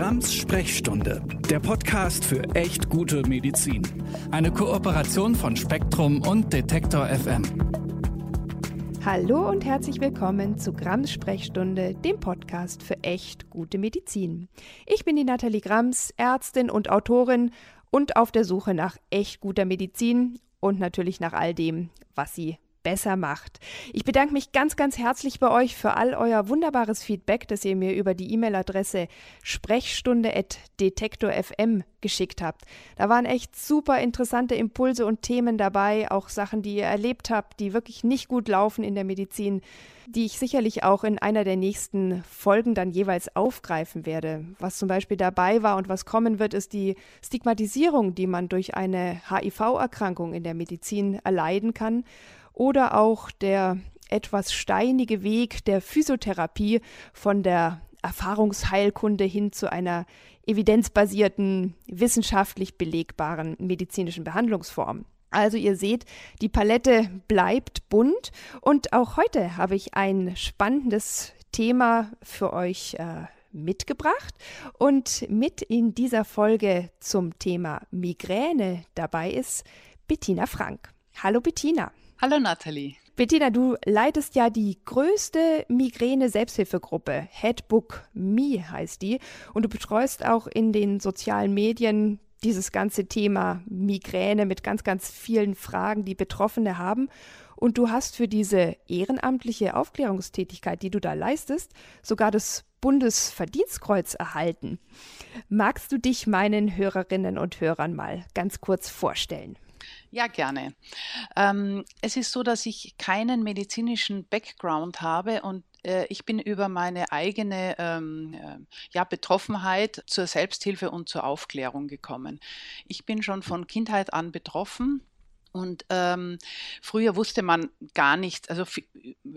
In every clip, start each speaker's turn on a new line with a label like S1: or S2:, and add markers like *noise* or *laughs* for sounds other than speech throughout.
S1: Grams Sprechstunde, der Podcast für echt gute Medizin. Eine Kooperation von Spektrum und Detektor FM.
S2: Hallo und herzlich willkommen zu Grams Sprechstunde, dem Podcast für echt gute Medizin. Ich bin die Nathalie Grams, Ärztin und Autorin und auf der Suche nach echt guter Medizin und natürlich nach all dem, was sie besser macht. Ich bedanke mich ganz, ganz herzlich bei euch für all euer wunderbares Feedback, das ihr mir über die E-Mail-Adresse sprechstunde.detektor.fm geschickt habt. Da waren echt super interessante Impulse und Themen dabei, auch Sachen, die ihr erlebt habt, die wirklich nicht gut laufen in der Medizin, die ich sicherlich auch in einer der nächsten Folgen dann jeweils aufgreifen werde. Was zum Beispiel dabei war und was kommen wird, ist die Stigmatisierung, die man durch eine HIV-Erkrankung in der Medizin erleiden kann oder auch der etwas steinige Weg der Physiotherapie von der Erfahrungsheilkunde hin zu einer evidenzbasierten, wissenschaftlich belegbaren medizinischen Behandlungsform. Also ihr seht, die Palette bleibt bunt und auch heute habe ich ein spannendes Thema für euch äh, mitgebracht und mit in dieser Folge zum Thema Migräne dabei ist Bettina Frank. Hallo Bettina.
S3: Hallo Nathalie.
S2: Bettina, du leitest ja die größte Migräne-Selbsthilfegruppe, Headbook Me heißt die, und du betreust auch in den sozialen Medien dieses ganze Thema Migräne mit ganz, ganz vielen Fragen, die Betroffene haben. Und du hast für diese ehrenamtliche Aufklärungstätigkeit, die du da leistest, sogar das Bundesverdienstkreuz erhalten. Magst du dich meinen Hörerinnen und Hörern mal ganz kurz vorstellen?
S3: Ja, gerne. Ähm, es ist so, dass ich keinen medizinischen Background habe und äh, ich bin über meine eigene ähm, äh, ja, Betroffenheit zur Selbsthilfe und zur Aufklärung gekommen. Ich bin schon von Kindheit an betroffen und ähm, früher wusste man gar nicht, also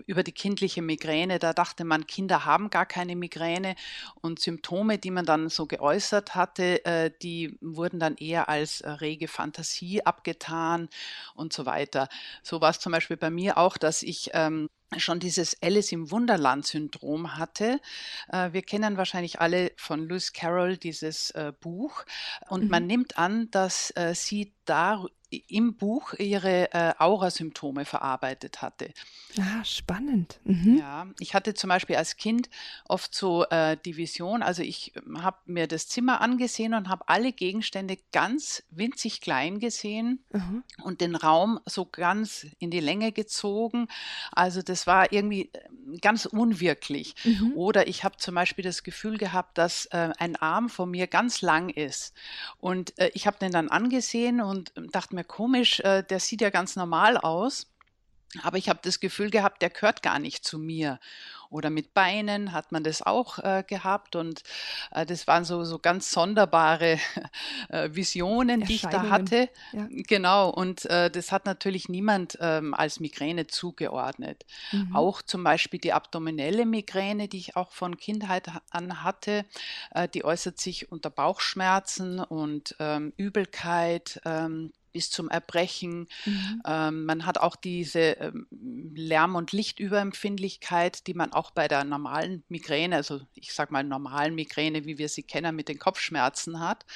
S3: über die kindliche Migräne, da dachte man, Kinder haben gar keine Migräne und Symptome, die man dann so geäußert hatte, äh, die wurden dann eher als äh, rege Fantasie abgetan und so weiter. So war es zum Beispiel bei mir auch, dass ich ähm, schon dieses Alice im Wunderland-Syndrom hatte. Äh, wir kennen wahrscheinlich alle von Lewis Carroll dieses äh, Buch und mhm. man nimmt an, dass äh, sie da im Buch ihre äh, Aura-Symptome verarbeitet hatte.
S2: Ah, spannend. Mhm.
S3: Ja, ich hatte zum Beispiel als Kind oft so äh, die Vision, also ich ähm, habe mir das Zimmer angesehen und habe alle Gegenstände ganz winzig klein gesehen mhm. und den Raum so ganz in die Länge gezogen. Also das war irgendwie ähm, ganz unwirklich. Mhm. Oder ich habe zum Beispiel das Gefühl gehabt, dass äh, ein Arm von mir ganz lang ist. Und äh, ich habe den dann angesehen und ähm, dachte mir, komisch, äh, der sieht ja ganz normal aus. Aber ich habe das Gefühl gehabt, der gehört gar nicht zu mir. Oder mit Beinen hat man das auch äh, gehabt. Und äh, das waren so, so ganz sonderbare *laughs* äh, Visionen, die ich da hatte. Ja. Genau. Und äh, das hat natürlich niemand ähm, als Migräne zugeordnet. Mhm. Auch zum Beispiel die abdominelle Migräne, die ich auch von Kindheit an hatte, äh, die äußert sich unter Bauchschmerzen und ähm, Übelkeit. Ähm, bis zum Erbrechen. Mhm. Ähm, man hat auch diese ähm, Lärm- und Lichtüberempfindlichkeit, die man auch bei der normalen Migräne, also ich sage mal normalen Migräne, wie wir sie kennen, mit den Kopfschmerzen hat.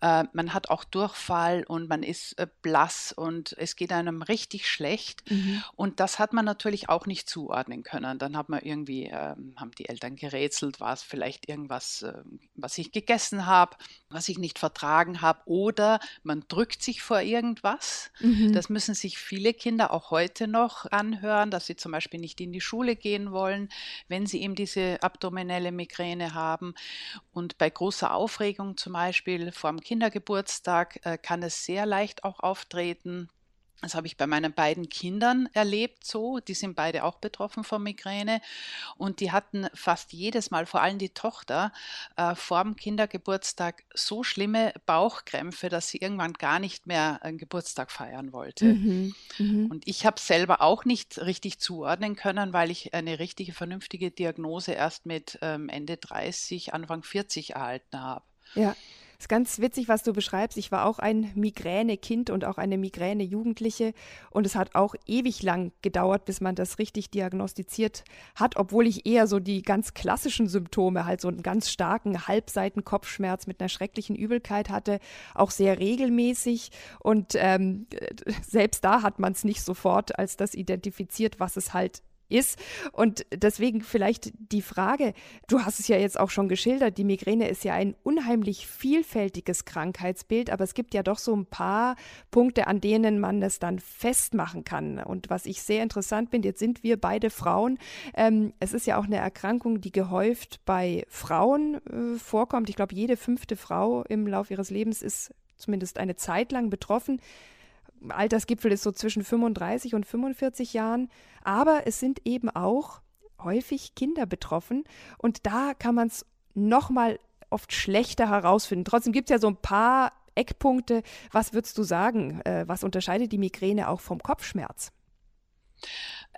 S3: Äh, man hat auch Durchfall und man ist äh, blass und es geht einem richtig schlecht. Mhm. Und das hat man natürlich auch nicht zuordnen können. Dann hat man irgendwie, äh, haben die Eltern gerätselt, war es vielleicht irgendwas, äh, was ich gegessen habe, was ich nicht vertragen habe oder man drückt sich vor irgendwas. Mhm. Das müssen sich viele Kinder auch heute noch anhören, dass sie zum Beispiel nicht in die Schule gehen wollen, wenn sie eben diese abdominelle Migräne haben. Und bei großer Aufregung zum Beispiel vor dem Kindergeburtstag äh, kann es sehr leicht auch auftreten. Das habe ich bei meinen beiden Kindern erlebt so. Die sind beide auch betroffen von Migräne. Und die hatten fast jedes Mal, vor allem die Tochter, äh, vor dem Kindergeburtstag so schlimme Bauchkrämpfe, dass sie irgendwann gar nicht mehr einen Geburtstag feiern wollte. Mhm, mh. Und ich habe selber auch nicht richtig zuordnen können, weil ich eine richtige, vernünftige Diagnose erst mit ähm, Ende 30, Anfang 40 erhalten habe.
S2: Ja. Ist ganz witzig, was du beschreibst. Ich war auch ein Migräne-Kind und auch eine Migräne-Jugendliche. Und es hat auch ewig lang gedauert, bis man das richtig diagnostiziert hat, obwohl ich eher so die ganz klassischen Symptome, halt so einen ganz starken Halbseitenkopfschmerz mit einer schrecklichen Übelkeit hatte, auch sehr regelmäßig. Und ähm, *laughs* selbst da hat man es nicht sofort als das identifiziert, was es halt ist. Und deswegen vielleicht die Frage, du hast es ja jetzt auch schon geschildert, die Migräne ist ja ein unheimlich vielfältiges Krankheitsbild, aber es gibt ja doch so ein paar Punkte, an denen man das dann festmachen kann. Und was ich sehr interessant finde, jetzt sind wir beide Frauen. Ähm, es ist ja auch eine Erkrankung, die gehäuft bei Frauen äh, vorkommt. Ich glaube, jede fünfte Frau im Laufe ihres Lebens ist zumindest eine Zeit lang betroffen. Altersgipfel ist so zwischen 35 und 45 Jahren, aber es sind eben auch häufig Kinder betroffen und da kann man es nochmal oft schlechter herausfinden. Trotzdem gibt es ja so ein paar Eckpunkte. Was würdest du sagen? Äh, was unterscheidet die Migräne auch vom Kopfschmerz?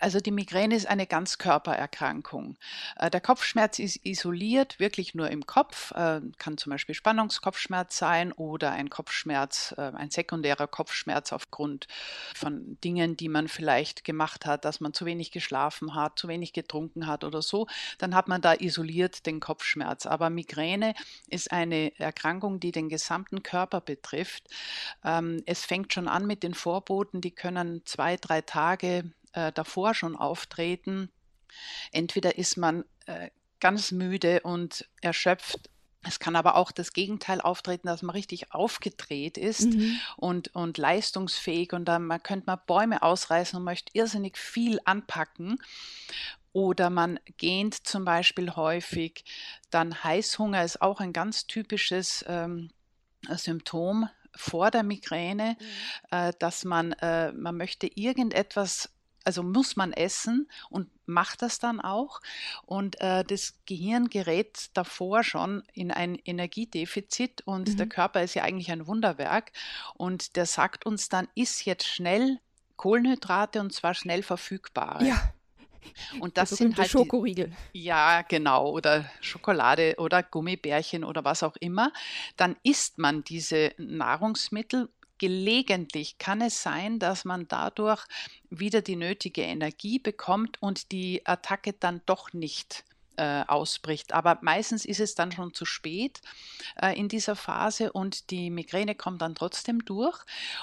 S3: Also die Migräne ist eine Ganzkörpererkrankung. Äh, der Kopfschmerz ist isoliert, wirklich nur im Kopf, äh, kann zum Beispiel Spannungskopfschmerz sein oder ein Kopfschmerz, äh, ein sekundärer Kopfschmerz aufgrund von Dingen, die man vielleicht gemacht hat, dass man zu wenig geschlafen hat, zu wenig getrunken hat oder so. Dann hat man da isoliert den Kopfschmerz. Aber Migräne ist eine Erkrankung, die den gesamten Körper betrifft. Ähm, es fängt schon an mit den Vorboten, die können zwei, drei Tage äh, davor schon auftreten. Entweder ist man äh, ganz müde und erschöpft es kann aber auch das Gegenteil auftreten, dass man richtig aufgedreht ist mhm. und, und leistungsfähig und dann man könnte man Bäume ausreißen und möchte irrsinnig viel anpacken. Oder man gähnt zum Beispiel häufig. Dann Heißhunger ist auch ein ganz typisches ähm, Symptom vor der Migräne, mhm. äh, dass man, äh, man möchte irgendetwas also muss man essen und macht das dann auch. Und äh, das Gehirn gerät davor schon in ein Energiedefizit und mhm. der Körper ist ja eigentlich ein Wunderwerk und der sagt uns dann, isst jetzt schnell Kohlenhydrate und zwar schnell verfügbare.
S2: Ja.
S3: Und das sind halt
S2: Schokoriegel.
S3: Die, ja, genau, oder Schokolade oder Gummibärchen oder was auch immer. Dann isst man diese Nahrungsmittel gelegentlich kann es sein, dass man dadurch wieder die nötige Energie bekommt und die Attacke dann doch nicht äh, ausbricht. Aber meistens ist es dann schon zu spät äh, in dieser Phase und die Migräne kommt dann trotzdem durch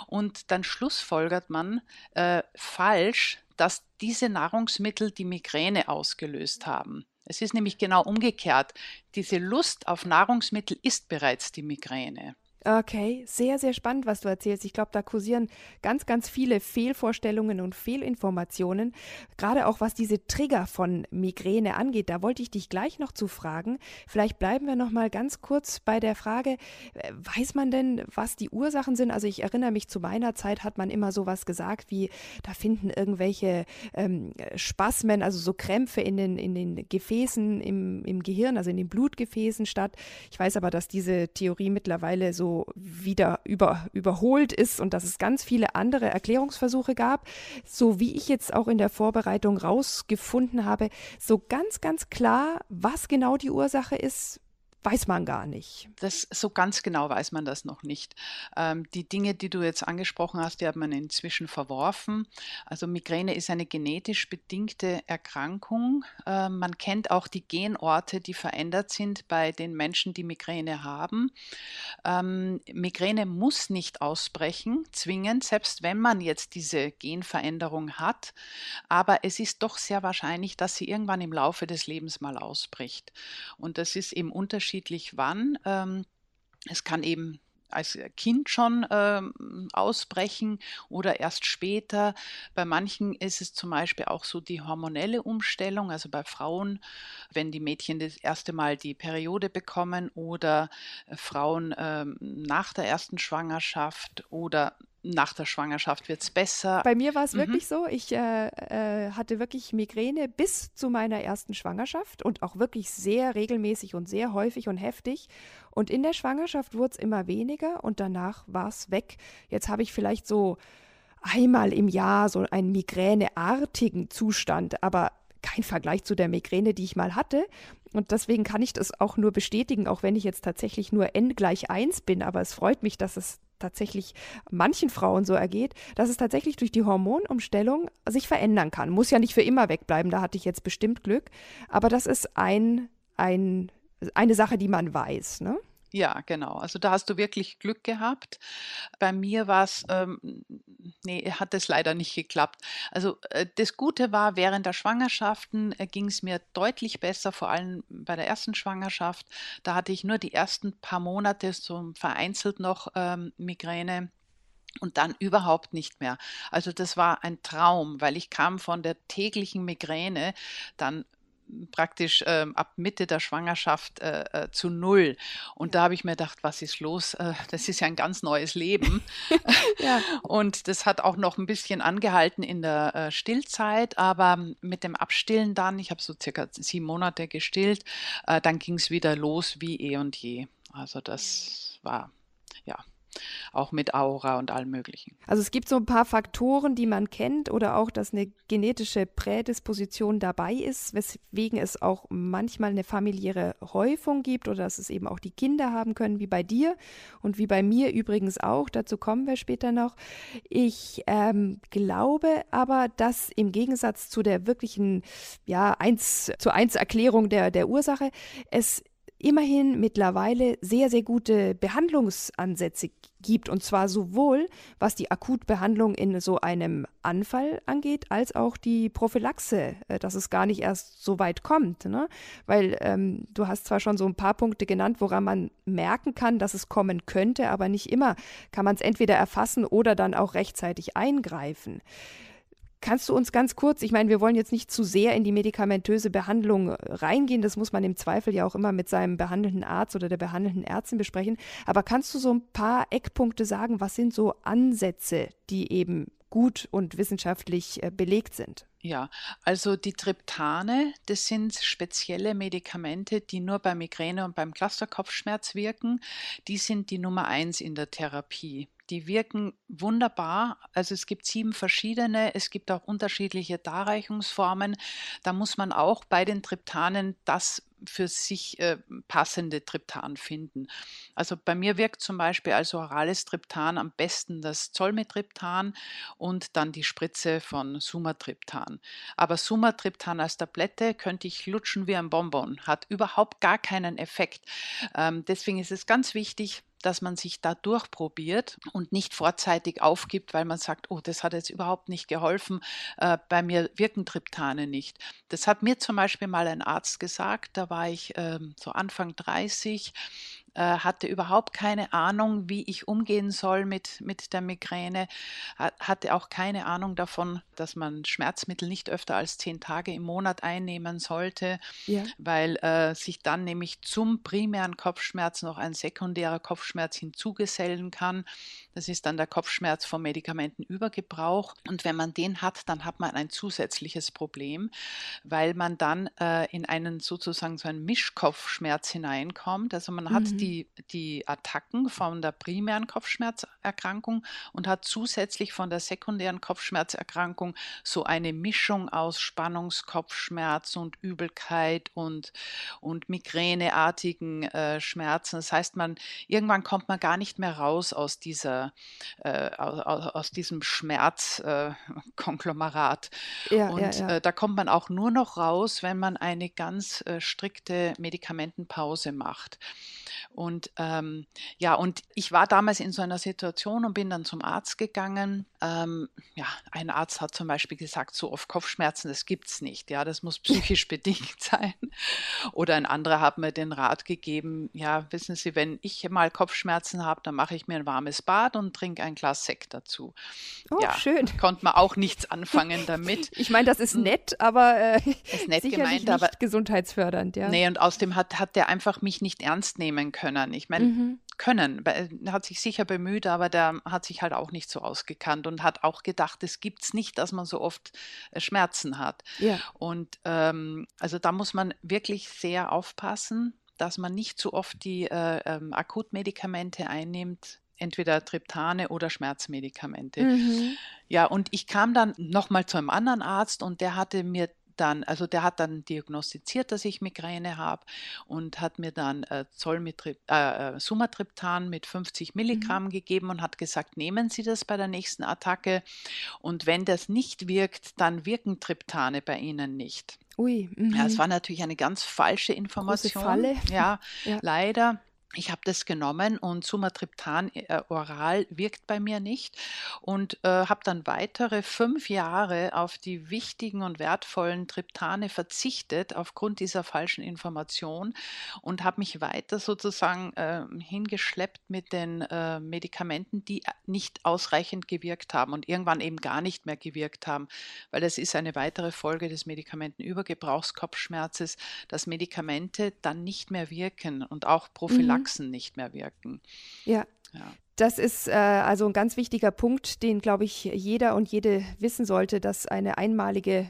S3: und dann schlussfolgert man äh, falsch, dass diese Nahrungsmittel die Migräne ausgelöst haben. Es ist nämlich genau umgekehrt. Diese Lust auf Nahrungsmittel ist bereits die Migräne.
S2: Okay, sehr, sehr spannend, was du erzählst. Ich glaube, da kursieren ganz, ganz viele Fehlvorstellungen und Fehlinformationen, gerade auch was diese Trigger von Migräne angeht. Da wollte ich dich gleich noch zu fragen. Vielleicht bleiben wir noch mal ganz kurz bei der Frage, äh, weiß man denn, was die Ursachen sind? Also ich erinnere mich, zu meiner Zeit hat man immer sowas gesagt wie, da finden irgendwelche ähm, Spasmen, also so Krämpfe in den, in den Gefäßen im, im Gehirn, also in den Blutgefäßen statt. Ich weiß aber, dass diese Theorie mittlerweile so wieder über, überholt ist und dass es ganz viele andere Erklärungsversuche gab. So wie ich jetzt auch in der Vorbereitung rausgefunden habe, so ganz, ganz klar, was genau die Ursache ist, weiß man gar nicht.
S3: Das, so ganz genau weiß man das noch nicht. Ähm, die Dinge, die du jetzt angesprochen hast, die hat man inzwischen verworfen. Also Migräne ist eine genetisch bedingte Erkrankung. Ähm, man kennt auch die Genorte, die verändert sind bei den Menschen, die Migräne haben. Ähm, Migräne muss nicht ausbrechen, zwingend, selbst wenn man jetzt diese Genveränderung hat. Aber es ist doch sehr wahrscheinlich, dass sie irgendwann im Laufe des Lebens mal ausbricht. Und das ist im Unterschied unterschiedlich wann. Ähm, es kann eben als Kind schon ähm, ausbrechen oder erst später. Bei manchen ist es zum Beispiel auch so die hormonelle Umstellung, also bei Frauen, wenn die Mädchen das erste Mal die Periode bekommen oder äh, Frauen ähm, nach der ersten Schwangerschaft oder nach der Schwangerschaft wird es besser.
S2: Bei mir war es mhm. wirklich so. Ich äh, äh, hatte wirklich Migräne bis zu meiner ersten Schwangerschaft und auch wirklich sehr regelmäßig und sehr häufig und heftig. Und in der Schwangerschaft wurde es immer weniger und danach war es weg. Jetzt habe ich vielleicht so einmal im Jahr so einen migräneartigen Zustand, aber kein Vergleich zu der Migräne, die ich mal hatte. Und deswegen kann ich das auch nur bestätigen, auch wenn ich jetzt tatsächlich nur n gleich 1 bin. Aber es freut mich, dass es tatsächlich manchen Frauen so ergeht, dass es tatsächlich durch die Hormonumstellung sich verändern kann. Muss ja nicht für immer wegbleiben, da hatte ich jetzt bestimmt Glück. Aber das ist ein, ein, eine Sache, die man weiß. Ne?
S3: Ja, genau. Also da hast du wirklich Glück gehabt. Bei mir war es, ähm, nee, hat es leider nicht geklappt. Also äh, das Gute war, während der Schwangerschaften äh, ging es mir deutlich besser, vor allem bei der ersten Schwangerschaft. Da hatte ich nur die ersten paar Monate so vereinzelt noch ähm, Migräne und dann überhaupt nicht mehr. Also das war ein Traum, weil ich kam von der täglichen Migräne dann praktisch äh, ab Mitte der Schwangerschaft äh, äh, zu null. Und da habe ich mir gedacht, was ist los? Äh, das ist ja ein ganz neues Leben. *laughs* ja. *laughs* Und das hat auch noch ein bisschen angehalten in der äh, Stillzeit, aber mit dem Abstillen dann, ich habe so circa sieben Monate gestillt, äh, dann ging es wieder los wie eh und je. Also das war ja auch mit Aura und allem Möglichen.
S2: Also es gibt so ein paar Faktoren, die man kennt oder auch, dass eine genetische Prädisposition dabei ist, weswegen es auch manchmal eine familiäre Häufung gibt oder dass es eben auch die Kinder haben können, wie bei dir und wie bei mir übrigens auch. Dazu kommen wir später noch. Ich ähm, glaube aber, dass im Gegensatz zu der wirklichen, ja, eins zu eins Erklärung der, der Ursache, es immerhin mittlerweile sehr, sehr gute Behandlungsansätze gibt. Und zwar sowohl, was die Akutbehandlung in so einem Anfall angeht, als auch die Prophylaxe, äh, dass es gar nicht erst so weit kommt. Ne? Weil ähm, du hast zwar schon so ein paar Punkte genannt, woran man merken kann, dass es kommen könnte, aber nicht immer kann man es entweder erfassen oder dann auch rechtzeitig eingreifen. Kannst du uns ganz kurz, ich meine, wir wollen jetzt nicht zu sehr in die medikamentöse Behandlung reingehen, das muss man im Zweifel ja auch immer mit seinem behandelnden Arzt oder der behandelnden Ärztin besprechen, aber kannst du so ein paar Eckpunkte sagen, was sind so Ansätze, die eben gut und wissenschaftlich äh, belegt sind?
S3: Ja, also die Triptane, das sind spezielle Medikamente, die nur bei Migräne und beim Clusterkopfschmerz wirken. Die sind die Nummer eins in der Therapie die wirken wunderbar. Also es gibt sieben verschiedene, es gibt auch unterschiedliche Darreichungsformen. Da muss man auch bei den Triptanen das für sich äh, passende Triptan finden. Also bei mir wirkt zum Beispiel als orales Triptan am besten das Zolmitriptan und dann die Spritze von Sumatriptan. Aber Sumatriptan als Tablette könnte ich lutschen wie ein Bonbon, hat überhaupt gar keinen Effekt. Ähm, deswegen ist es ganz wichtig, dass man sich da durchprobiert und nicht vorzeitig aufgibt, weil man sagt, oh, das hat jetzt überhaupt nicht geholfen, äh, bei mir wirken Triptane nicht. Das hat mir zum Beispiel mal ein Arzt gesagt, da war ich äh, so Anfang 30 äh, hatte überhaupt keine Ahnung, wie ich umgehen soll mit, mit der Migräne, hatte auch keine Ahnung davon, dass man Schmerzmittel nicht öfter als zehn Tage im Monat einnehmen sollte, ja. weil äh, sich dann nämlich zum primären Kopfschmerz noch ein sekundärer Kopfschmerz hinzugesellen kann. Das ist dann der Kopfschmerz vom Medikamentenübergebrauch. Und wenn man den hat, dann hat man ein zusätzliches Problem, weil man dann äh, in einen sozusagen so einen Mischkopfschmerz hineinkommt. Also man mhm. hat die, die Attacken von der primären Kopfschmerzerkrankung und hat zusätzlich von der sekundären Kopfschmerzerkrankung so eine Mischung aus Spannungskopfschmerz und Übelkeit und, und migräneartigen äh, Schmerzen. Das heißt, man irgendwann kommt man gar nicht mehr raus aus dieser äh, aus, aus, diesem Schmerzkonglomerat. Äh, ja, und ja, ja. Äh, da kommt man auch nur noch raus, wenn man eine ganz äh, strikte Medikamentenpause macht. Und ähm, ja, und ich war damals in so einer Situation und bin dann zum Arzt gegangen. Ähm, ja, ein Arzt hat zum Beispiel gesagt, so oft Kopfschmerzen, das gibt es nicht. Ja, das muss psychisch *laughs* bedingt sein. Oder ein anderer hat mir den Rat gegeben, ja, wissen Sie, wenn ich mal Kopfschmerzen habe, dann mache ich mir ein warmes Bad und trinke ein Glas Sekt dazu.
S2: Oh, ja, schön.
S3: Konnte man auch nichts anfangen damit. *laughs*
S2: Ich meine, das ist hm. nett, aber äh, ist nett gemeint, nicht aber gesundheitsfördernd, ja.
S3: Nee, und außerdem hat, hat der einfach mich nicht ernst nehmen können. Ich meine, mhm. können, er hat sich sicher bemüht, aber der hat sich halt auch nicht so ausgekannt und hat auch gedacht, es gibt es nicht, dass man so oft äh, Schmerzen hat. Ja. Und ähm, also da muss man wirklich sehr aufpassen, dass man nicht zu oft die äh, ähm, Akutmedikamente einnimmt, entweder Triptane oder Schmerzmedikamente. Mhm. Ja, und ich kam dann nochmal zu einem anderen Arzt und der hatte mir dann, also der hat dann diagnostiziert, dass ich Migräne habe und hat mir dann äh, äh, äh Sumatriptan mit 50 mhm. Milligramm mhm. gegeben und hat gesagt, nehmen Sie das bei der nächsten Attacke und wenn das nicht wirkt, dann wirken Triptane bei Ihnen nicht.
S2: Ui.
S3: Mhm. Ja, es war natürlich eine ganz falsche Information. Große Falle. Ja, ja, leider. Ich habe das genommen und Sumatriptan äh, oral wirkt bei mir nicht und äh, habe dann weitere fünf Jahre auf die wichtigen und wertvollen Triptane verzichtet aufgrund dieser falschen Information und habe mich weiter sozusagen äh, hingeschleppt mit den äh, Medikamenten, die äh, nicht ausreichend gewirkt haben und irgendwann eben gar nicht mehr gewirkt haben, weil das ist eine weitere Folge des Medikamentenübergebrauchskopfschmerzes, dass Medikamente dann nicht mehr wirken und auch Prophylaxe. Praxen nicht mehr wirken.
S2: Ja. ja. Das ist äh, also ein ganz wichtiger Punkt, den, glaube ich, jeder und jede wissen sollte, dass eine einmalige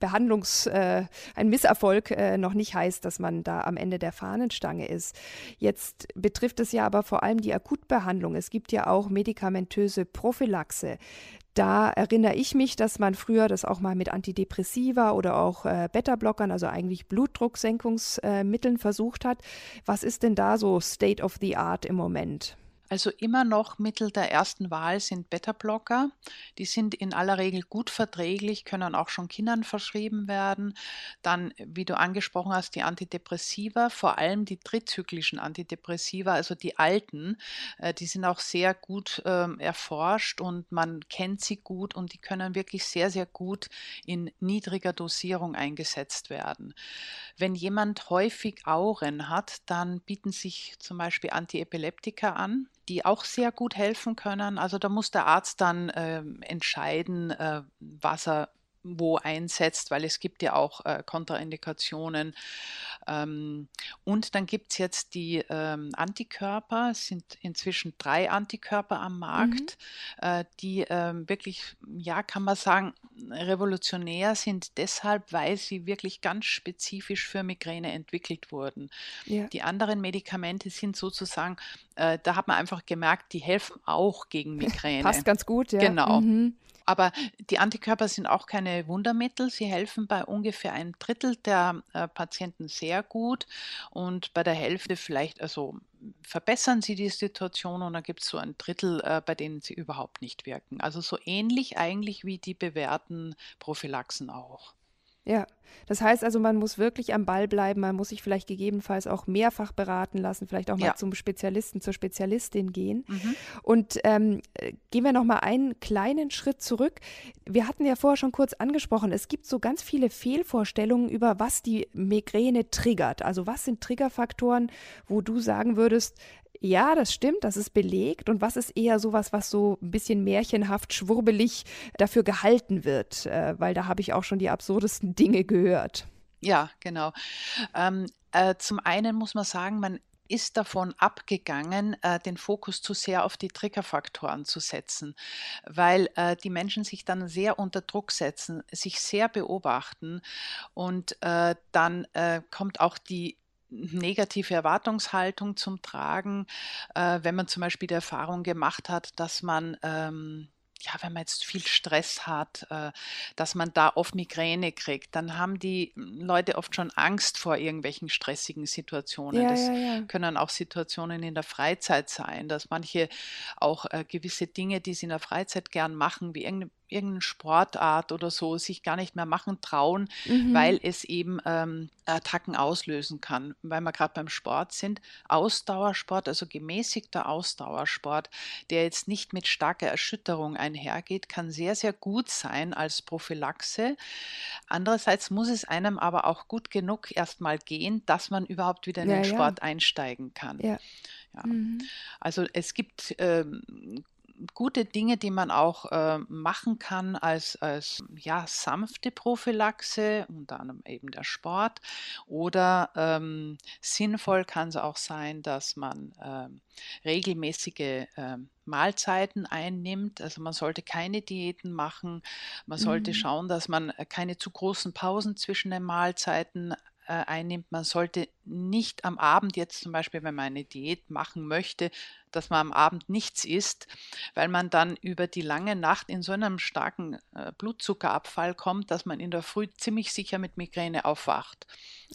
S2: Behandlungs-, äh, ein Misserfolg äh, noch nicht heißt, dass man da am Ende der Fahnenstange ist. Jetzt betrifft es ja aber vor allem die Akutbehandlung. Es gibt ja auch medikamentöse Prophylaxe. Da erinnere ich mich, dass man früher das auch mal mit Antidepressiva oder auch äh, Beta-Blockern, also eigentlich Blutdrucksenkungsmitteln versucht hat. Was ist denn da so State of the Art im Moment?
S3: Also immer noch Mittel der ersten Wahl sind Beta-Blocker. Die sind in aller Regel gut verträglich, können auch schon Kindern verschrieben werden. Dann, wie du angesprochen hast, die Antidepressiva, vor allem die trizyklischen Antidepressiva, also die alten, äh, die sind auch sehr gut ähm, erforscht und man kennt sie gut und die können wirklich sehr, sehr gut in niedriger Dosierung eingesetzt werden. Wenn jemand häufig Auren hat, dann bieten sich zum Beispiel Antiepileptika an die auch sehr gut helfen können. Also da muss der Arzt dann äh, entscheiden, äh, was er wo einsetzt, weil es gibt ja auch äh, Kontraindikationen. Ähm, und dann gibt es jetzt die ähm, Antikörper, es sind inzwischen drei Antikörper am Markt, mhm. äh, die ähm, wirklich, ja, kann man sagen, revolutionär sind deshalb, weil sie wirklich ganz spezifisch für Migräne entwickelt wurden. Ja. Die anderen Medikamente sind sozusagen, äh, da hat man einfach gemerkt, die helfen auch gegen *laughs* Migräne.
S2: Passt ganz gut, ja.
S3: Genau. Mhm. Aber die Antikörper sind auch keine Wundermittel. Sie helfen bei ungefähr einem Drittel der äh, Patienten sehr gut und bei der Hälfte vielleicht, also verbessern sie die Situation und dann gibt es so ein Drittel, äh, bei denen sie überhaupt nicht wirken. Also so ähnlich eigentlich wie die bewährten Prophylaxen auch.
S2: Ja, das heißt also, man muss wirklich am Ball bleiben, man muss sich vielleicht gegebenenfalls auch mehrfach beraten lassen, vielleicht auch mal ja. zum Spezialisten, zur Spezialistin gehen. Mhm. Und ähm, gehen wir noch mal einen kleinen Schritt zurück. Wir hatten ja vorher schon kurz angesprochen, es gibt so ganz viele Fehlvorstellungen über, was die Migräne triggert. Also was sind Triggerfaktoren, wo du sagen würdest, ja, das stimmt, das ist belegt. Und was ist eher sowas, was so ein bisschen märchenhaft, schwurbelig dafür gehalten wird? Äh, weil da habe ich auch schon die absurdesten Dinge gehört.
S3: Ja, genau. Ähm, äh, zum einen muss man sagen, man ist davon abgegangen, äh, den Fokus zu sehr auf die Triggerfaktoren zu setzen, weil äh, die Menschen sich dann sehr unter Druck setzen, sich sehr beobachten und äh, dann äh, kommt auch die negative Erwartungshaltung zum Tragen, äh, wenn man zum Beispiel die Erfahrung gemacht hat, dass man ähm, ja, wenn man jetzt viel Stress hat, äh, dass man da oft Migräne kriegt, dann haben die Leute oft schon Angst vor irgendwelchen stressigen Situationen. Ja, das ja, ja. können auch Situationen in der Freizeit sein, dass manche auch äh, gewisse Dinge, die sie in der Freizeit gern machen, wie irgendeine irgendeine Sportart oder so sich gar nicht mehr machen trauen, mhm. weil es eben ähm, Attacken auslösen kann. Weil wir gerade beim Sport sind, Ausdauersport, also gemäßigter Ausdauersport, der jetzt nicht mit starker Erschütterung einhergeht, kann sehr, sehr gut sein als Prophylaxe. Andererseits muss es einem aber auch gut genug erstmal gehen, dass man überhaupt wieder in ja, den Sport ja. einsteigen kann. Ja. Ja. Mhm. Also es gibt ähm, gute Dinge, die man auch äh, machen kann als, als ja, sanfte Prophylaxe, unter anderem eben der Sport. Oder ähm, sinnvoll kann es auch sein, dass man ähm, regelmäßige äh, Mahlzeiten einnimmt. Also man sollte keine Diäten machen. Man sollte mhm. schauen, dass man äh, keine zu großen Pausen zwischen den Mahlzeiten äh, einnimmt. Man sollte nicht am Abend jetzt zum Beispiel, wenn man eine Diät machen möchte, dass man am Abend nichts isst, weil man dann über die lange Nacht in so einem starken äh, Blutzuckerabfall kommt, dass man in der Früh ziemlich sicher mit Migräne aufwacht.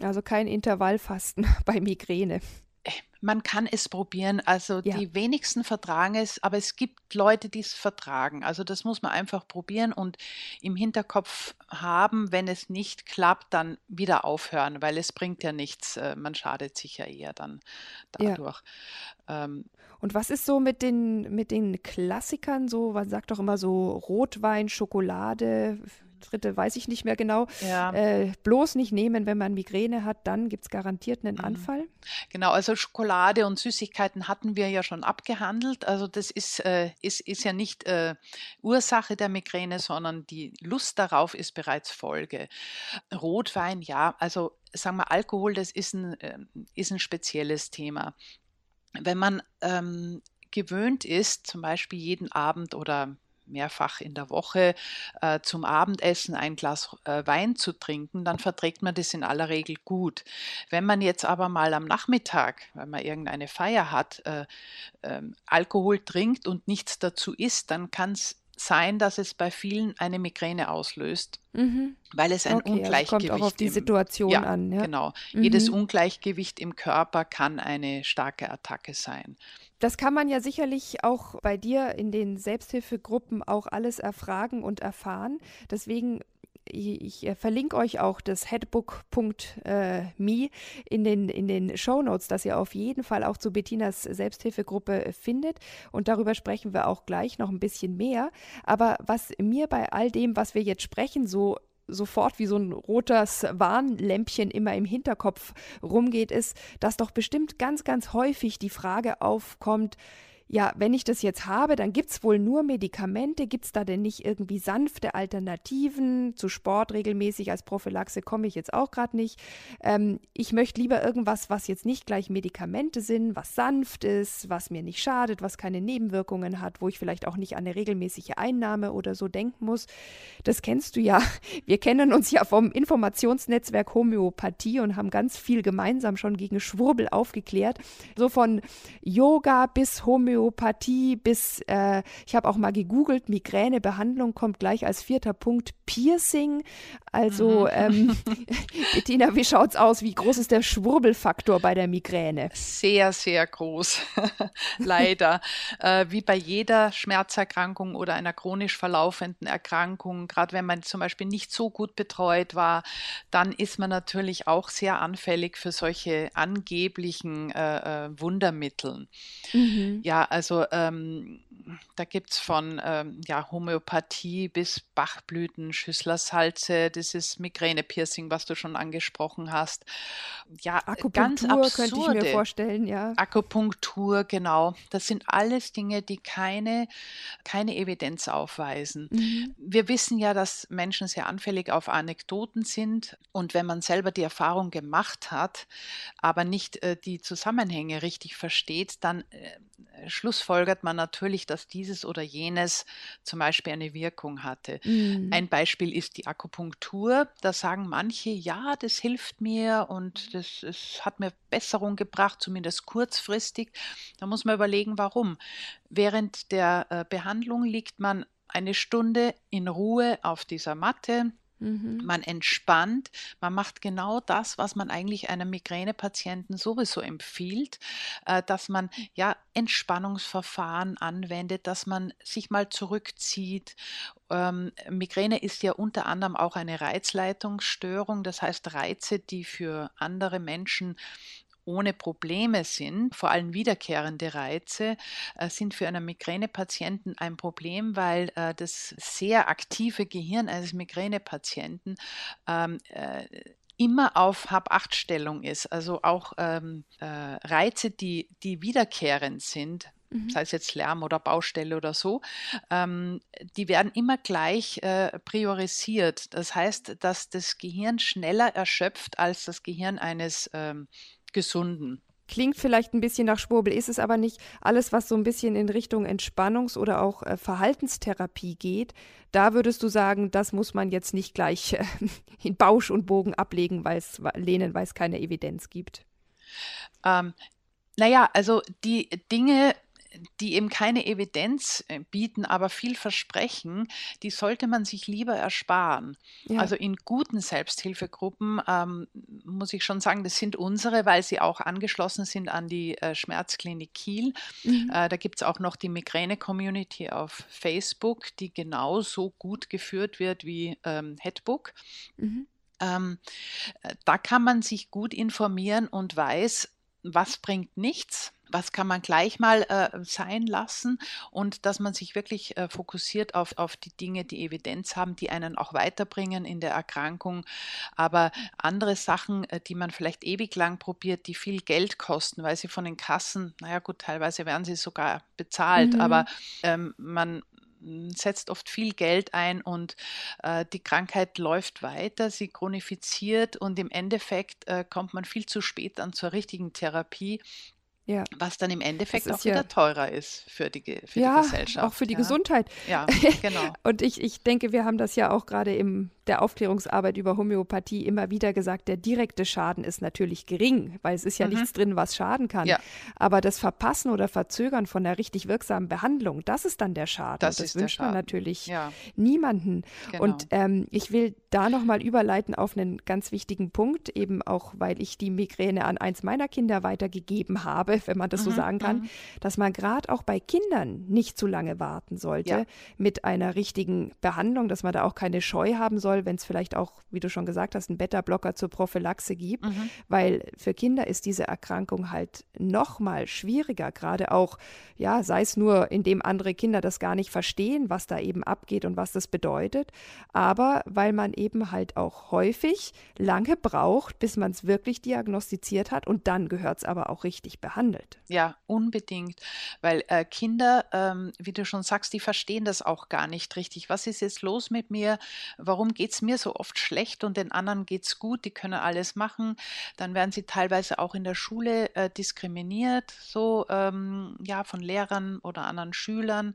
S2: Also kein Intervallfasten *laughs* bei Migräne.
S3: Man kann es probieren. Also Ja. die wenigsten vertragen es, aber es gibt Leute, die es vertragen. Also das muss man einfach probieren und im Hinterkopf haben, wenn es nicht klappt, dann wieder aufhören, weil es bringt ja nichts. Äh, man schadet sich ja eher dann Ja. dadurch.
S2: Ähm, Und was ist so mit den, mit den Klassikern? So, man sagt doch immer so Rotwein, Schokolade dritte weiß ich nicht mehr genau. Ja. Äh, bloß nicht nehmen, wenn man Migräne hat, dann gibt es garantiert einen mhm. Anfall.
S3: Genau, also Schokolade und Süßigkeiten hatten wir ja schon abgehandelt. Also das ist, äh, ist, ist ja nicht äh, Ursache der Migräne, sondern die Lust darauf ist bereits Folge. Rotwein, ja, also sagen wir Alkohol, das ist ein, ähm, ist ein spezielles Thema. Wenn man ähm, gewöhnt ist, zum Beispiel jeden Abend oder mehrfach in der Woche äh, zum Abendessen ein Glas äh, Wein zu trinken, dann verträgt man das in aller Regel gut. Wenn man jetzt aber mal am Nachmittag, wenn man irgendeine Feier hat, äh, ähm, Alkohol trinkt und nichts dazu isst, dann kann es sein, dass es bei vielen eine Migräne auslöst, mhm. weil es ein okay, Ungleichgewicht also
S2: kommt auch auf die Situation
S3: ja,
S2: an.
S3: Ja? Genau. Mhm. Jedes Ungleichgewicht im Körper kann eine starke Attacke sein.
S2: Das kann man ja sicherlich auch bei dir in den Selbsthilfegruppen auch alles erfragen und erfahren. Deswegen ich, ich verlinke euch auch das headbook.me in den, in den Show Notes, dass ihr auf jeden Fall auch zu Bettinas Selbsthilfegruppe findet. Und darüber sprechen wir auch gleich noch ein bisschen mehr. Aber was mir bei all dem, was wir jetzt sprechen, so sofort wie so ein rotes Warnlämpchen immer im Hinterkopf rumgeht, ist, dass doch bestimmt ganz, ganz häufig die Frage aufkommt, ja, wenn ich das jetzt habe, dann gibt es wohl nur Medikamente. Gibt es da denn nicht irgendwie sanfte Alternativen zu Sport regelmäßig als Prophylaxe? Komme ich jetzt auch gerade nicht. Ähm, ich möchte lieber irgendwas, was jetzt nicht gleich Medikamente sind, was sanft ist, was mir nicht schadet, was keine Nebenwirkungen hat, wo ich vielleicht auch nicht an eine regelmäßige Einnahme oder so denken muss. Das kennst du ja. Wir kennen uns ja vom Informationsnetzwerk Homöopathie und haben ganz viel gemeinsam schon gegen Schwurbel aufgeklärt. So von Yoga bis Homöopathie Homöopathie bis, äh, ich habe auch mal gegoogelt, Migränebehandlung kommt gleich als vierter Punkt Piercing. Also, mhm. ähm, *laughs* Bettina, wie schaut's aus? Wie groß ist der Schwurbelfaktor bei der Migräne?
S3: Sehr, sehr groß. *laughs* Leider. äh, wie bei jeder Schmerzerkrankung oder einer chronisch verlaufenden Erkrankung, gerade wenn man zum Beispiel nicht so gut betreut war, dann ist man natürlich auch sehr anfällig für solche angeblichen äh, äh Wundermitteln. Mhm. Ja, also ähm, da gibt es von ähm, ja, Homöopathie bis Bachblüten, Schüsslersalze, dieses Migräne-Piercing, was du schon angesprochen hast.
S2: Ja, Akupunktur ganz absurde. könnte ich mir vorstellen, ja.
S3: Akupunktur, genau. Das sind alles Dinge, die keine, keine Evidenz aufweisen. Mhm. Wir wissen ja, dass Menschen sehr anfällig auf Anekdoten sind und wenn man selber die Erfahrung gemacht hat, aber nicht äh, die Zusammenhänge richtig versteht, dann äh, schlussfolgert man natürlich, dass dieses oder jenes zum Beispiel eine Wirkung hatte. Mhm. Ein Beispiel ist die Akupunktur. Da sagen manche, ja, das hilft mir und das, das hat mir Besserung gebracht, zumindest kurzfristig. Da muss man überlegen, warum. Während der äh, Behandlung liegt man eine Stunde in Ruhe auf dieser Matte, Mhm. Man entspannt, man macht genau das, was man eigentlich einem Migränepatienten sowieso empfiehlt, äh, dass man ja Entspannungsverfahren anwendet, dass man sich mal zurückzieht. Ähm, Migräne ist ja unter anderem auch eine Reizleitungsstörung, das heißt Reize, die für andere Menschen ohne Probleme sind, vor allem wiederkehrende Reize, äh, sind für einen Migränepatienten ein Problem, weil äh, das sehr aktive Gehirn eines Migränepatienten ähm, äh, immer auf Hab-Acht-Stellung ist. Also auch ähm, äh, Reize, die, die wiederkehrend sind, mhm. sei es jetzt Lärm oder Baustelle oder so, ähm, die werden immer gleich äh, priorisiert. Das heißt, dass das Gehirn schneller erschöpft als das Gehirn eines ähm, gesunden.
S2: Klingt vielleicht ein bisschen nach Schwurbel, ist es aber nicht. Alles, was so ein bisschen in Richtung Entspannungs- oder auch äh, Verhaltenstherapie geht, da würdest du sagen, das muss man jetzt nicht gleich äh, *laughs* in Bausch und Bogen ablegen, weil es lehnen, weil es keine Evidenz gibt.
S3: Ähm, naja, also die Dinge, die eben keine Evidenz äh, bieten, aber viel versprechen, die sollte man sich lieber ersparen. Ja. Also in guten Selbsthilfegruppen ähm, muss ich schon sagen, das sind unsere, weil sie auch angeschlossen sind an die äh, Schmerzklinik Kiel. Mhm. Äh, da gibt es auch noch die Migräne-Community auf Facebook, die genauso gut geführt wird wie ähm, Headbook. Mhm. Ähm, äh, da kann man sich gut informieren und weiß, was bringt nichts, was kann man gleich mal äh, sein lassen und dass man sich wirklich äh, fokussiert auf, auf die Dinge, die Evidenz haben, die einen auch weiterbringen in der Erkrankung. Aber andere Sachen, äh, die man vielleicht ewig lang probiert, die viel Geld kosten, weil sie von den Kassen, naja gut, teilweise werden sie sogar bezahlt, mhm. aber ähm, man, setzt oft viel Geld ein und äh, die Krankheit läuft weiter, sie chronifiziert und im Endeffekt äh, kommt man viel zu spät dann zur richtigen Therapie ja. Was dann im Endeffekt auch wieder ja, teurer ist für die, für ja, die Gesellschaft.
S2: Auch für die ja. Gesundheit.
S3: Ja, *laughs* genau.
S2: Und ich, ich denke, wir haben das ja auch gerade im der Aufklärungsarbeit über Homöopathie immer wieder gesagt, der direkte Schaden ist natürlich gering, weil es ist ja mhm. nichts drin, was schaden kann. Aber das Verpassen oder Verzögern von der richtig wirksamen Behandlung, das ist dann der Schaden. Das, das wünscht man natürlich niemanden. Genau. Und ähm, ich will da nochmal überleiten auf einen ganz wichtigen Punkt, eben auch, weil ich die Migräne an eins meiner Kinder weitergegeben habe, wenn man das mhm. so sagen kann, mhm. dass man gerade auch bei Kindern nicht zu lange warten sollte ja. mit einer richtigen Behandlung, dass man da auch keine Scheu haben soll, soll, wenn es vielleicht auch, wie du schon gesagt hast, einen Beta-Blocker zur Prophylaxe gibt, mhm. weil für Kinder ist diese Erkrankung halt noch mal schwieriger, gerade auch, ja, sei es nur, indem andere Kinder das gar nicht verstehen, was da eben abgeht und was das bedeutet, aber weil man eben halt auch häufig lange braucht, bis man es wirklich diagnostiziert hat und dann gehört es aber auch richtig behandelt.
S3: Ja, unbedingt, weil äh, Kinder, ähm, wie du schon sagst, die verstehen das auch gar nicht richtig. Was ist jetzt los mit mir? Warum geht es mir so oft schlecht und den anderen geht es gut, die können alles machen. Dann werden sie teilweise auch in der Schule äh, diskriminiert, so ähm, ja, von Lehrern oder anderen Schülern.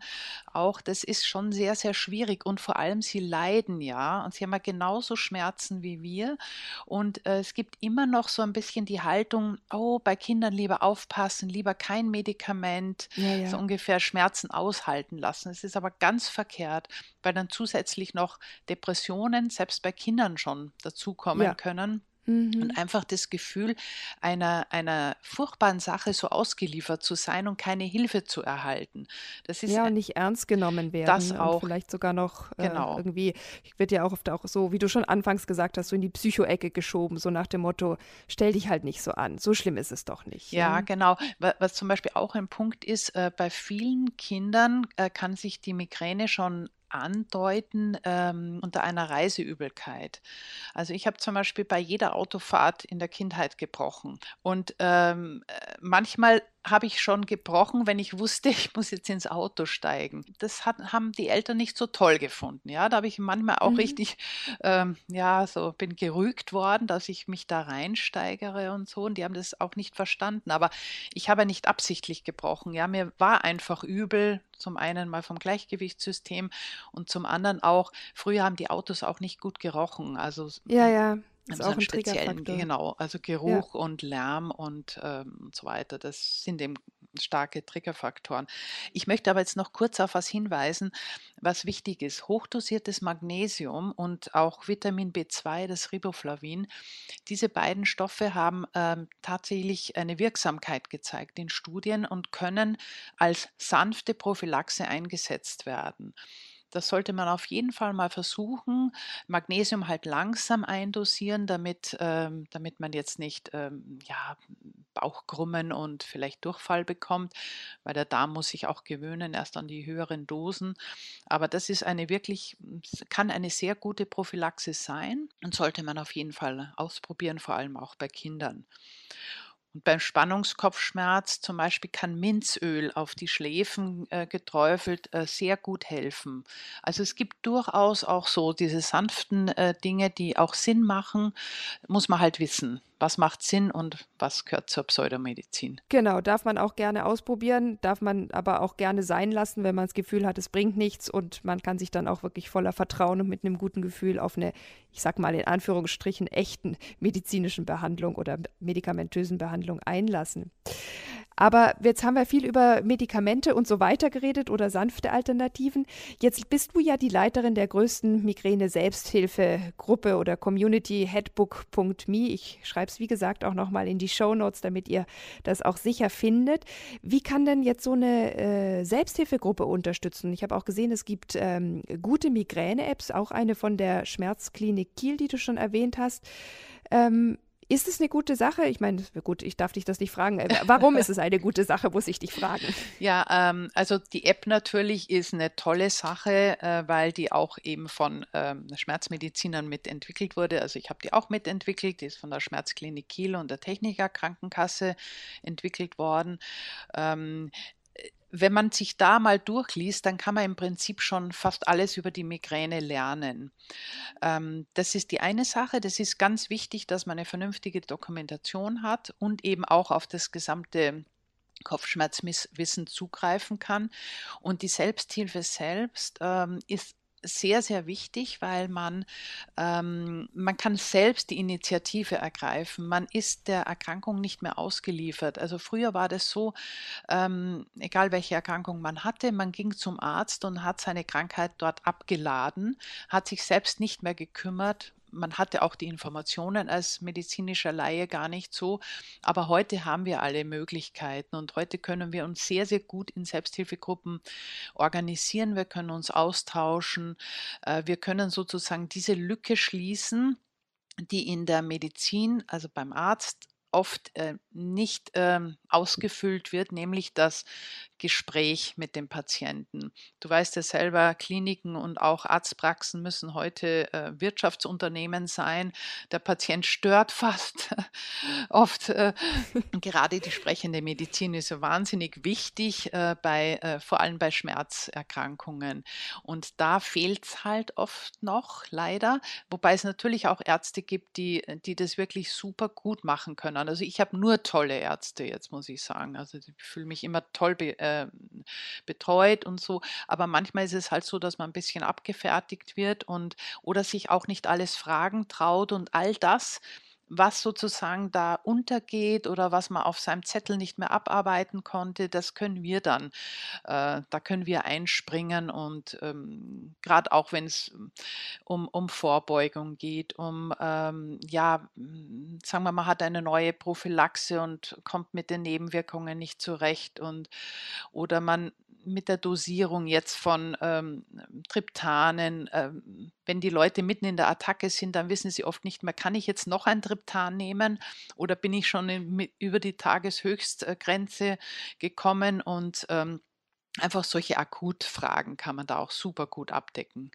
S3: Auch das ist schon sehr, sehr schwierig und vor allem sie leiden ja und sie haben ja genauso Schmerzen wie wir. Und äh, es gibt immer noch so ein bisschen die Haltung, oh, bei Kindern lieber aufpassen, lieber kein Medikament, ja, ja. so ungefähr Schmerzen aushalten lassen. Es ist aber ganz verkehrt, weil dann zusätzlich noch Depressionen Depressionen selbst bei Kindern schon dazukommen ja. können. Mhm. Und einfach das Gefühl, einer, einer furchtbaren Sache so ausgeliefert zu sein und keine Hilfe zu erhalten.
S2: Das ist ja, und nicht ernst genommen werden.
S3: Das auch.
S2: vielleicht sogar noch äh, genau. irgendwie, wird ja auch oft auch so, wie du schon anfangs gesagt hast, so in die Psychoecke geschoben, so nach dem Motto, stell dich halt nicht so an, so schlimm ist es doch nicht.
S3: Ja, ne? genau. Was zum Beispiel auch ein Punkt ist, äh, bei vielen Kindern äh, kann sich die Migräne schon andeuten ähm, unter einer Reiseübelkeit. Also ich habe zum Beispiel bei jeder Autofahrt in der Kindheit gebrochen und ähm, äh, manchmal habe ich schon gebrochen, wenn ich wusste, *laughs* ich muss jetzt ins Auto steigen. Das hat, haben die Eltern nicht so toll gefunden. Ja, da habe ich manchmal auch mhm. richtig, ähm, ja, so bin gerügt worden, dass ich mich da reinsteigere und so. Und die haben das auch nicht verstanden. Aber ich habe nicht absichtlich gebrochen. Ja, mir war einfach übel. Zum einen mal vom Gleichgewichtssystem und zum anderen auch, früher haben die Autos auch nicht gut gerochen. Also
S2: ja, ja.
S3: Ist auch ein speziellen, genau, also Geruch ja. und Lärm und, ähm, so weiter. Das sind eben starke Triggerfaktoren. Ich möchte aber jetzt noch kurz auf was hinweisen, was wichtig ist. Hochdosiertes Magnesium und auch Vitamin B2, das Riboflavin, diese beiden Stoffe haben ähm, tatsächlich eine Wirksamkeit gezeigt in Studien und können als sanfte Prophylaxe eingesetzt werden. Das sollte man auf jeden Fall mal versuchen. Magnesium halt langsam eindosieren, damit, ähm, damit man jetzt nicht ähm, ja, Bauchkrummen und vielleicht Durchfall bekommt, weil der Darm muss sich auch gewöhnen erst an die höheren Dosen. Aber das ist eine wirklich, kann eine sehr gute Prophylaxe sein und sollte man auf jeden Fall ausprobieren, vor allem auch bei Kindern. Und beim Spannungskopfschmerz zum Beispiel kann Minzöl auf die Schläfen äh, geträufelt äh, sehr gut helfen. Also es gibt durchaus auch so diese sanften äh, Dinge, die auch Sinn machen, muss man halt wissen, was macht Sinn und was gehört zur Pseudomedizin.
S2: Genau, darf man auch gerne ausprobieren, darf man aber auch gerne sein lassen, wenn man das Gefühl hat, es bringt nichts und man kann sich dann auch wirklich voller Vertrauen und mit einem guten Gefühl auf eine, ich sag mal in Anführungsstrichen, echten medizinischen Behandlung oder medikamentösen Behandlung einlassen. Aber jetzt haben wir viel über Medikamente und so weiter geredet oder sanfte Alternativen. Jetzt bist du ja die Leiterin der größten Migräne-Selbsthilfegruppe oder Community Headbook.me. Ich schreibe es, wie gesagt, auch nochmal in die Show Notes, damit ihr das auch sicher findet. Wie kann denn jetzt so eine äh, Selbsthilfegruppe unterstützen? Ich habe auch gesehen, es gibt ähm, gute Migräne-Apps, auch eine von der Schmerzklinik Kiel, die du schon erwähnt hast. Ähm, ist es eine gute Sache? Ich meine, gut, ich darf dich das nicht fragen. Äh, warum ist es eine gute Sache, muss ich dich fragen.
S3: Ja, ähm, also die App natürlich ist eine tolle Sache, äh, weil die auch eben von ähm, Schmerzmedizinern mitentwickelt wurde. Also ich habe die auch mitentwickelt, die ist von der Schmerzklinik Kiel und der Techniker Krankenkasse entwickelt worden. Ähm, wenn man sich da mal durchliest, dann kann man im Prinzip schon fast alles über die Migräne lernen. Ähm, das ist die eine Sache. Das ist ganz wichtig, dass man eine vernünftige Dokumentation hat und eben auch auf das gesamte Kopfschmerzwissen zugreifen kann. Und die Selbsthilfe selbst ähm, ist sehr, sehr wichtig, weil man, ähm, man kann selbst die Initiative ergreifen. Man ist der Erkrankung nicht mehr ausgeliefert. Also früher war das so, ähm, egal welche Erkrankung man hatte, man ging zum Arzt und hat seine Krankheit dort abgeladen, hat sich selbst nicht mehr gekümmert, man hatte auch die Informationen als medizinischer Laie gar nicht so. Aber heute haben wir alle Möglichkeiten und heute können wir uns sehr, sehr gut in Selbsthilfegruppen organisieren. Wir können uns austauschen. Äh, wir können sozusagen diese Lücke schließen, die in der Medizin, also beim Arzt, oft äh, nicht ähm, ausgefüllt wird, nämlich das Gespräch mit dem Patienten. Du weißt ja selber, Kliniken und auch Arztpraxen müssen heute äh, Wirtschaftsunternehmen sein. Der Patient stört *laughs* fast oft. Äh, gerade die sprechende Medizin ist so wahnsinnig wichtig, äh, bei, äh, vor allem bei Schmerzerkrankungen. Und da fehlt es halt oft noch, leider. Wobei es natürlich auch Ärzte gibt, die, die das wirklich super gut machen können. Also ich habe nur tolle Ärzte jetzt, muss ich sagen. Also ich fühle mich immer toll be äh, betreut und so. Aber manchmal ist es halt so, dass man ein bisschen abgefertigt wird und oder sich auch nicht alles fragen traut und all das was sozusagen da untergeht oder was man auf seinem Zettel nicht mehr abarbeiten konnte, das können wir dann, äh, da können wir einspringen und ähm, gerade auch wenn es um, um Vorbeugung geht, um, ähm, ja, sagen wir mal, hat eine neue Prophylaxe und kommt mit den Nebenwirkungen nicht zurecht und oder man mit der Dosierung jetzt von ähm, Triptanen, ähm, wenn die Leute mitten in der Attacke sind, dann wissen sie oft nicht mehr, kann ich jetzt noch ein Triptan nehmen oder bin ich schon in, über die Tageshöchstgrenze gekommen und ähm, einfach solche Akutfragen kann man da auch super gut abdecken.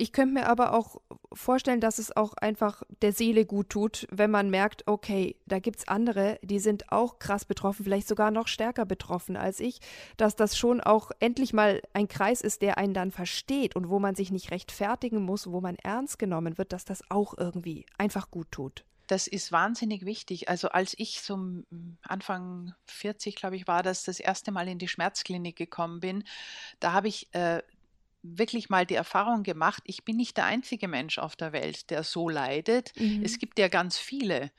S2: Ich könnte mir aber auch vorstellen, dass es auch einfach der Seele gut tut, wenn man merkt, okay, da gibt es andere, die sind auch krass betroffen, vielleicht sogar noch stärker betroffen als ich, dass das schon auch endlich mal ein Kreis ist, der einen dann versteht und wo man sich nicht rechtfertigen muss, wo man ernst genommen wird, dass das auch irgendwie einfach gut tut.
S3: Das ist wahnsinnig wichtig. Also als ich so Anfang 40, glaube ich, war das, das erste Mal in die Schmerzklinik gekommen bin, da habe ich äh, wirklich mal die Erfahrung gemacht, ich bin nicht der einzige Mensch auf der Welt, der so leidet. Mhm. Es gibt ja ganz viele.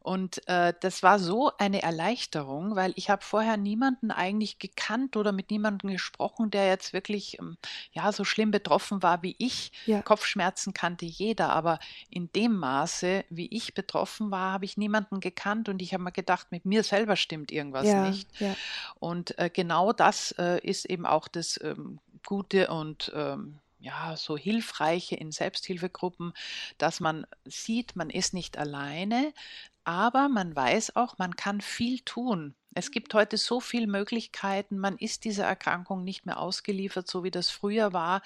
S3: Und äh, das war so eine Erleichterung, weil ich habe vorher niemanden eigentlich gekannt oder mit niemandem gesprochen, der jetzt wirklich ähm, ja so schlimm betroffen war wie ich. Ja. Kopfschmerzen kannte jeder, aber in dem Maße, wie ich betroffen war, habe ich niemanden gekannt und ich habe mir gedacht, mit mir selber stimmt irgendwas ja, nicht. Ja. Und äh, genau das äh, ist eben auch das ähm, gute und ähm, ja, so hilfreiche in Selbsthilfegruppen, dass man sieht, man ist nicht alleine, aber man weiß auch, man kann viel tun. Es gibt heute so viele Möglichkeiten, man ist dieser Erkrankung nicht mehr ausgeliefert, so wie das früher war.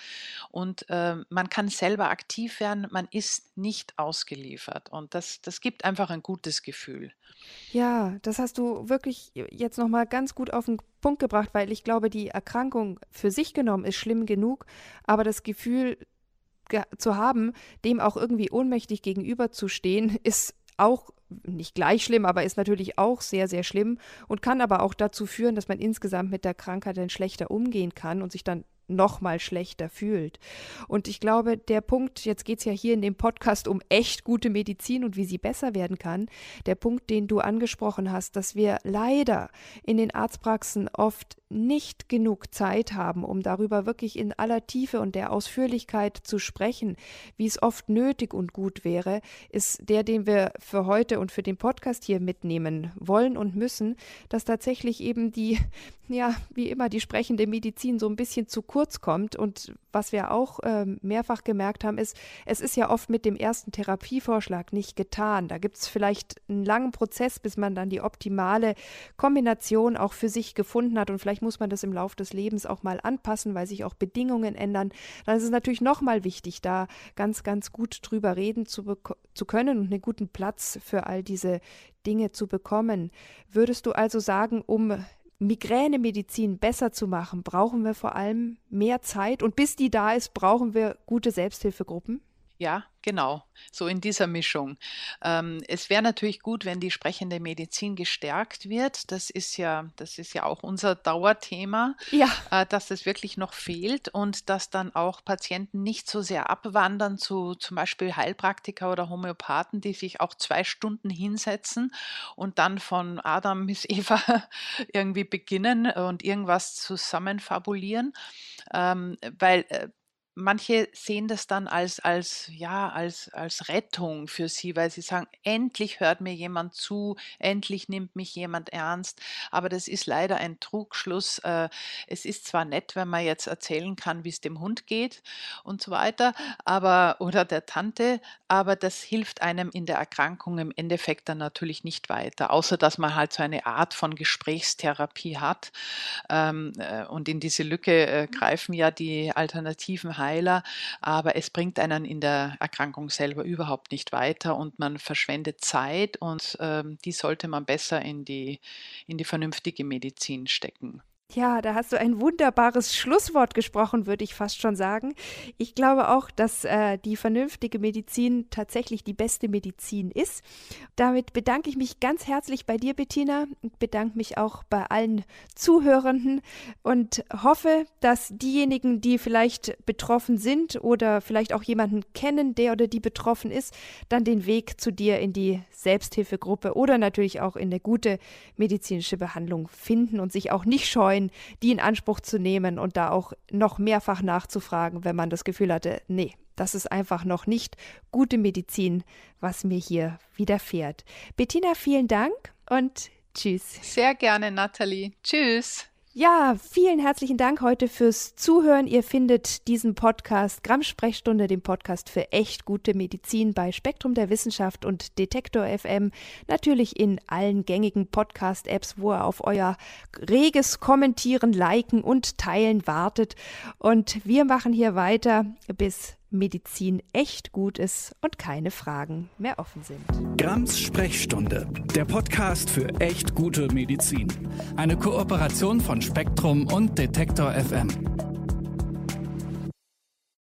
S3: Und äh, man kann selber aktiv werden, man ist nicht ausgeliefert. Und das, das gibt einfach ein gutes Gefühl.
S2: Ja, das hast du wirklich jetzt nochmal ganz gut auf den Punkt gebracht, weil ich glaube, die Erkrankung für sich genommen ist schlimm genug, aber das Gefühl zu haben, dem auch irgendwie ohnmächtig gegenüberzustehen, *laughs* ist auch nicht gleich schlimm, aber ist natürlich auch sehr, sehr schlimm und kann aber auch dazu führen, dass man insgesamt mit der Krankheit dann schlechter umgehen kann und sich dann noch mal schlechter fühlt. Und ich glaube, der Punkt, jetzt geht es ja hier in dem Podcast um echt gute Medizin und wie sie besser werden kann, der Punkt, den du angesprochen hast, dass wir leider in den Arztpraxen oft nicht genug Zeit haben, um darüber wirklich in aller Tiefe und der Ausführlichkeit zu sprechen, wie es oft nötig und gut wäre, ist der, den wir für heute und für den Podcast hier mitnehmen wollen und müssen, dass tatsächlich eben die, ja, wie immer, die sprechende Medizin so ein bisschen zu kurz kommt. Und was wir auch äh, mehrfach gemerkt haben, ist, es ist ja oft mit dem ersten Therapievorschlag nicht getan. Da gibt es vielleicht einen langen Prozess, bis man dann die optimale Kombination auch für sich gefunden hat und vielleicht Vielleicht muss man das im Laufe des Lebens auch mal anpassen, weil sich auch Bedingungen ändern. Dann ist es natürlich nochmal wichtig, da ganz, ganz gut drüber reden zu, zu können und einen guten Platz für all diese Dinge zu bekommen. Würdest du also sagen, um Migränemedizin besser zu machen, brauchen wir vor allem mehr Zeit und bis die da ist, brauchen wir gute Selbsthilfegruppen?
S3: Ja, genau, so in dieser Mischung. Ähm, es wäre natürlich gut, wenn die sprechende Medizin gestärkt wird. Das ist ja, das ist ja auch unser Dauerthema,
S2: ja.
S3: äh, dass es wirklich noch fehlt und dass dann auch Patienten nicht so sehr abwandern zu zum Beispiel Heilpraktiker oder Homöopathen, die sich auch zwei Stunden hinsetzen und dann von Adam bis *laughs* Eva irgendwie beginnen und irgendwas zusammenfabulieren, ähm, weil äh, manche sehen das dann als, als, ja, als, als Rettung für sie, weil sie sagen, endlich hört mir jemand zu, endlich nimmt mich jemand ernst. Aber das ist leider ein Trugschluss. Äh, es ist zwar nett, wenn man jetzt erzählen kann, wie es dem Hund geht und so weiter, aber, oder der Tante, aber das hilft einem in der Erkrankung im Endeffekt dann natürlich nicht weiter, außer dass man halt so eine Art von Gesprächstherapie hat. Ähm, äh, und in diese Lücke äh, greifen ja die alternativen Heil Heiler, aber es bringt einen in der Erkrankung selber überhaupt nicht weiter und man verschwendet Zeit und ähm, die sollte man besser in die, in die vernünftige Medizin stecken.
S2: Ja, da hast du ein wunderbares Schlusswort gesprochen, würde ich fast schon sagen. Ich glaube auch, dass äh, die vernünftige Medizin tatsächlich die beste Medizin ist. Damit bedanke ich mich ganz herzlich bei dir, Bettina, und bedanke mich auch bei allen Zuhörenden und hoffe, dass diejenigen, die vielleicht betroffen sind oder vielleicht auch jemanden kennen, der oder die betroffen ist, dann den Weg zu dir in die Selbsthilfegruppe oder natürlich auch in eine gute medizinische Behandlung finden und sich auch nicht scheuen, freuen, die in Anspruch zu nehmen und da auch noch mehrfach nachzufragen, wenn man das Gefühl hatte, nee, das ist einfach noch nicht gute Medizin, was mir hier widerfährt. Bettina, vielen Dank und tschüss.
S3: Sehr gerne, Nathalie. Tschüss.
S2: Ja, vielen herzlichen Dank heute fürs Zuhören. Ihr findet diesen Podcast Gramm Sprechstunde, den Podcast für echt gute Medizin bei Spektrum der Wissenschaft und Detektor FM. Natürlich in allen gängigen Podcast-Apps, wo ihr auf euer reges Kommentieren, Liken und Teilen wartet. Und wir machen hier weiter bis Medizin echt gut ist und keine Fragen mehr offen sind.
S1: Grams Sprechstunde, der Podcast für echt gute Medizin. Eine Kooperation von Spektrum und Detektor FM.